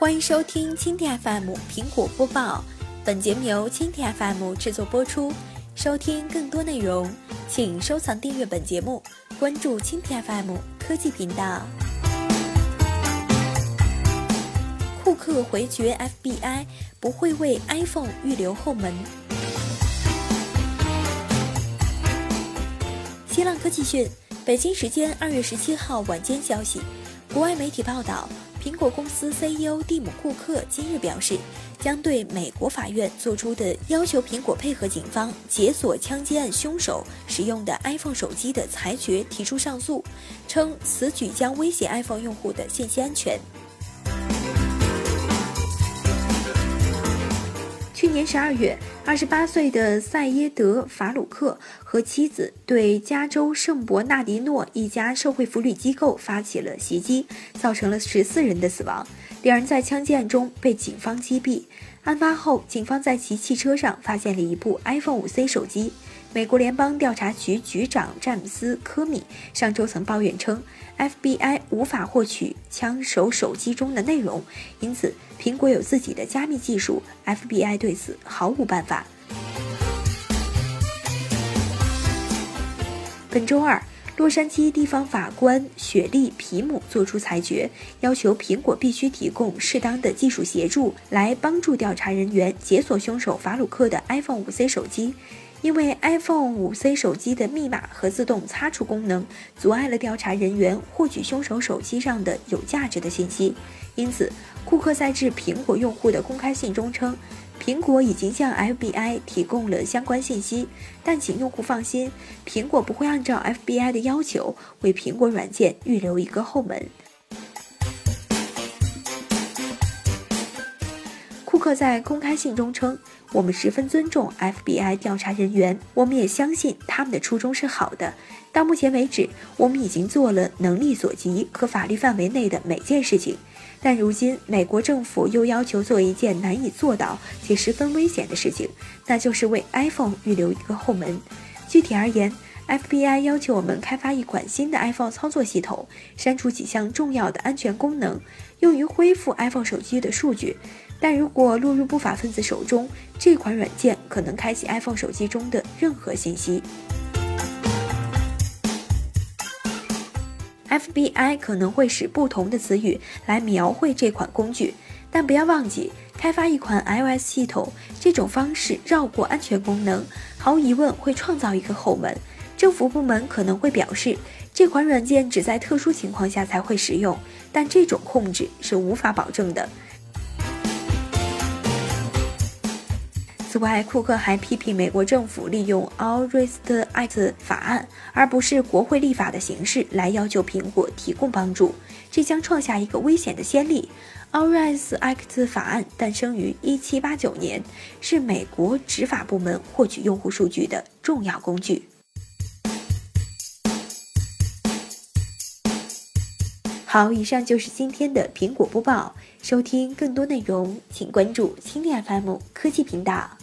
欢迎收听蜻蜓 FM 苹果播报，本节目由蜻蜓 FM 制作播出。收听更多内容，请收藏订阅本节目，关注蜻蜓 FM 科技频道。库克回绝 FBI 不会为 iPhone 预留后门。新浪科技讯，北京时间二月十七号晚间消息，国外媒体报道。苹果公司 CEO 蒂姆·库克今日表示，将对美国法院作出的要求苹果配合警方解锁枪击案凶手使用的 iPhone 手机的裁决提出上诉，称此举将威胁 iPhone 用户的信息安全。今年十二月，二十八岁的塞耶德·法鲁克和妻子对加州圣伯纳迪诺一家社会福利机构发起了袭击，造成了十四人的死亡。两人在枪击案中被警方击毙。案发后，警方在其汽车上发现了一部 iPhone 5C 手机。美国联邦调查局局长詹姆斯·科米上周曾抱怨称，FBI 无法获取枪手手机中的内容，因此苹果有自己的加密技术，FBI 对此毫无办法。本周二，洛杉矶地方法官雪莉·皮姆作出裁决，要求苹果必须提供适当的技术协助，来帮助调查人员解锁凶手法鲁克的 iPhone 5C 手机。因为 iPhone 5C 手机的密码和自动擦除功能阻碍了调查人员获取凶手手机上的有价值的信息，因此，库克在致苹果用户的公开信中称，苹果已经向 FBI 提供了相关信息，但请用户放心，苹果不会按照 FBI 的要求为苹果软件预留一个后门。库克在公开信中称。我们十分尊重 FBI 调查人员，我们也相信他们的初衷是好的。到目前为止，我们已经做了能力所及和法律范围内的每件事情。但如今，美国政府又要求做一件难以做到且十分危险的事情，那就是为 iPhone 预留一个后门。具体而言，FBI 要求我们开发一款新的 iPhone 操作系统，删除几项重要的安全功能，用于恢复 iPhone 手机的数据。但如果落入不法分子手中，这款软件可能开启 iPhone 手机中的任何信息。FBI 可能会使不同的词语来描绘这款工具，但不要忘记，开发一款 iOS 系统这种方式绕过安全功能，毫无疑问会创造一个后门。政府部门可能会表示，这款软件只在特殊情况下才会使用，但这种控制是无法保证的。此外，库克还批评美国政府利用 All Right Act 法案，而不是国会立法的形式来要求苹果提供帮助，这将创下一个危险的先例。All Right Act 法案诞生于1789年，是美国执法部门获取用户数据的重要工具。好，以上就是今天的苹果播报。收听更多内容，请关注蜻蜓 FM 科技频道。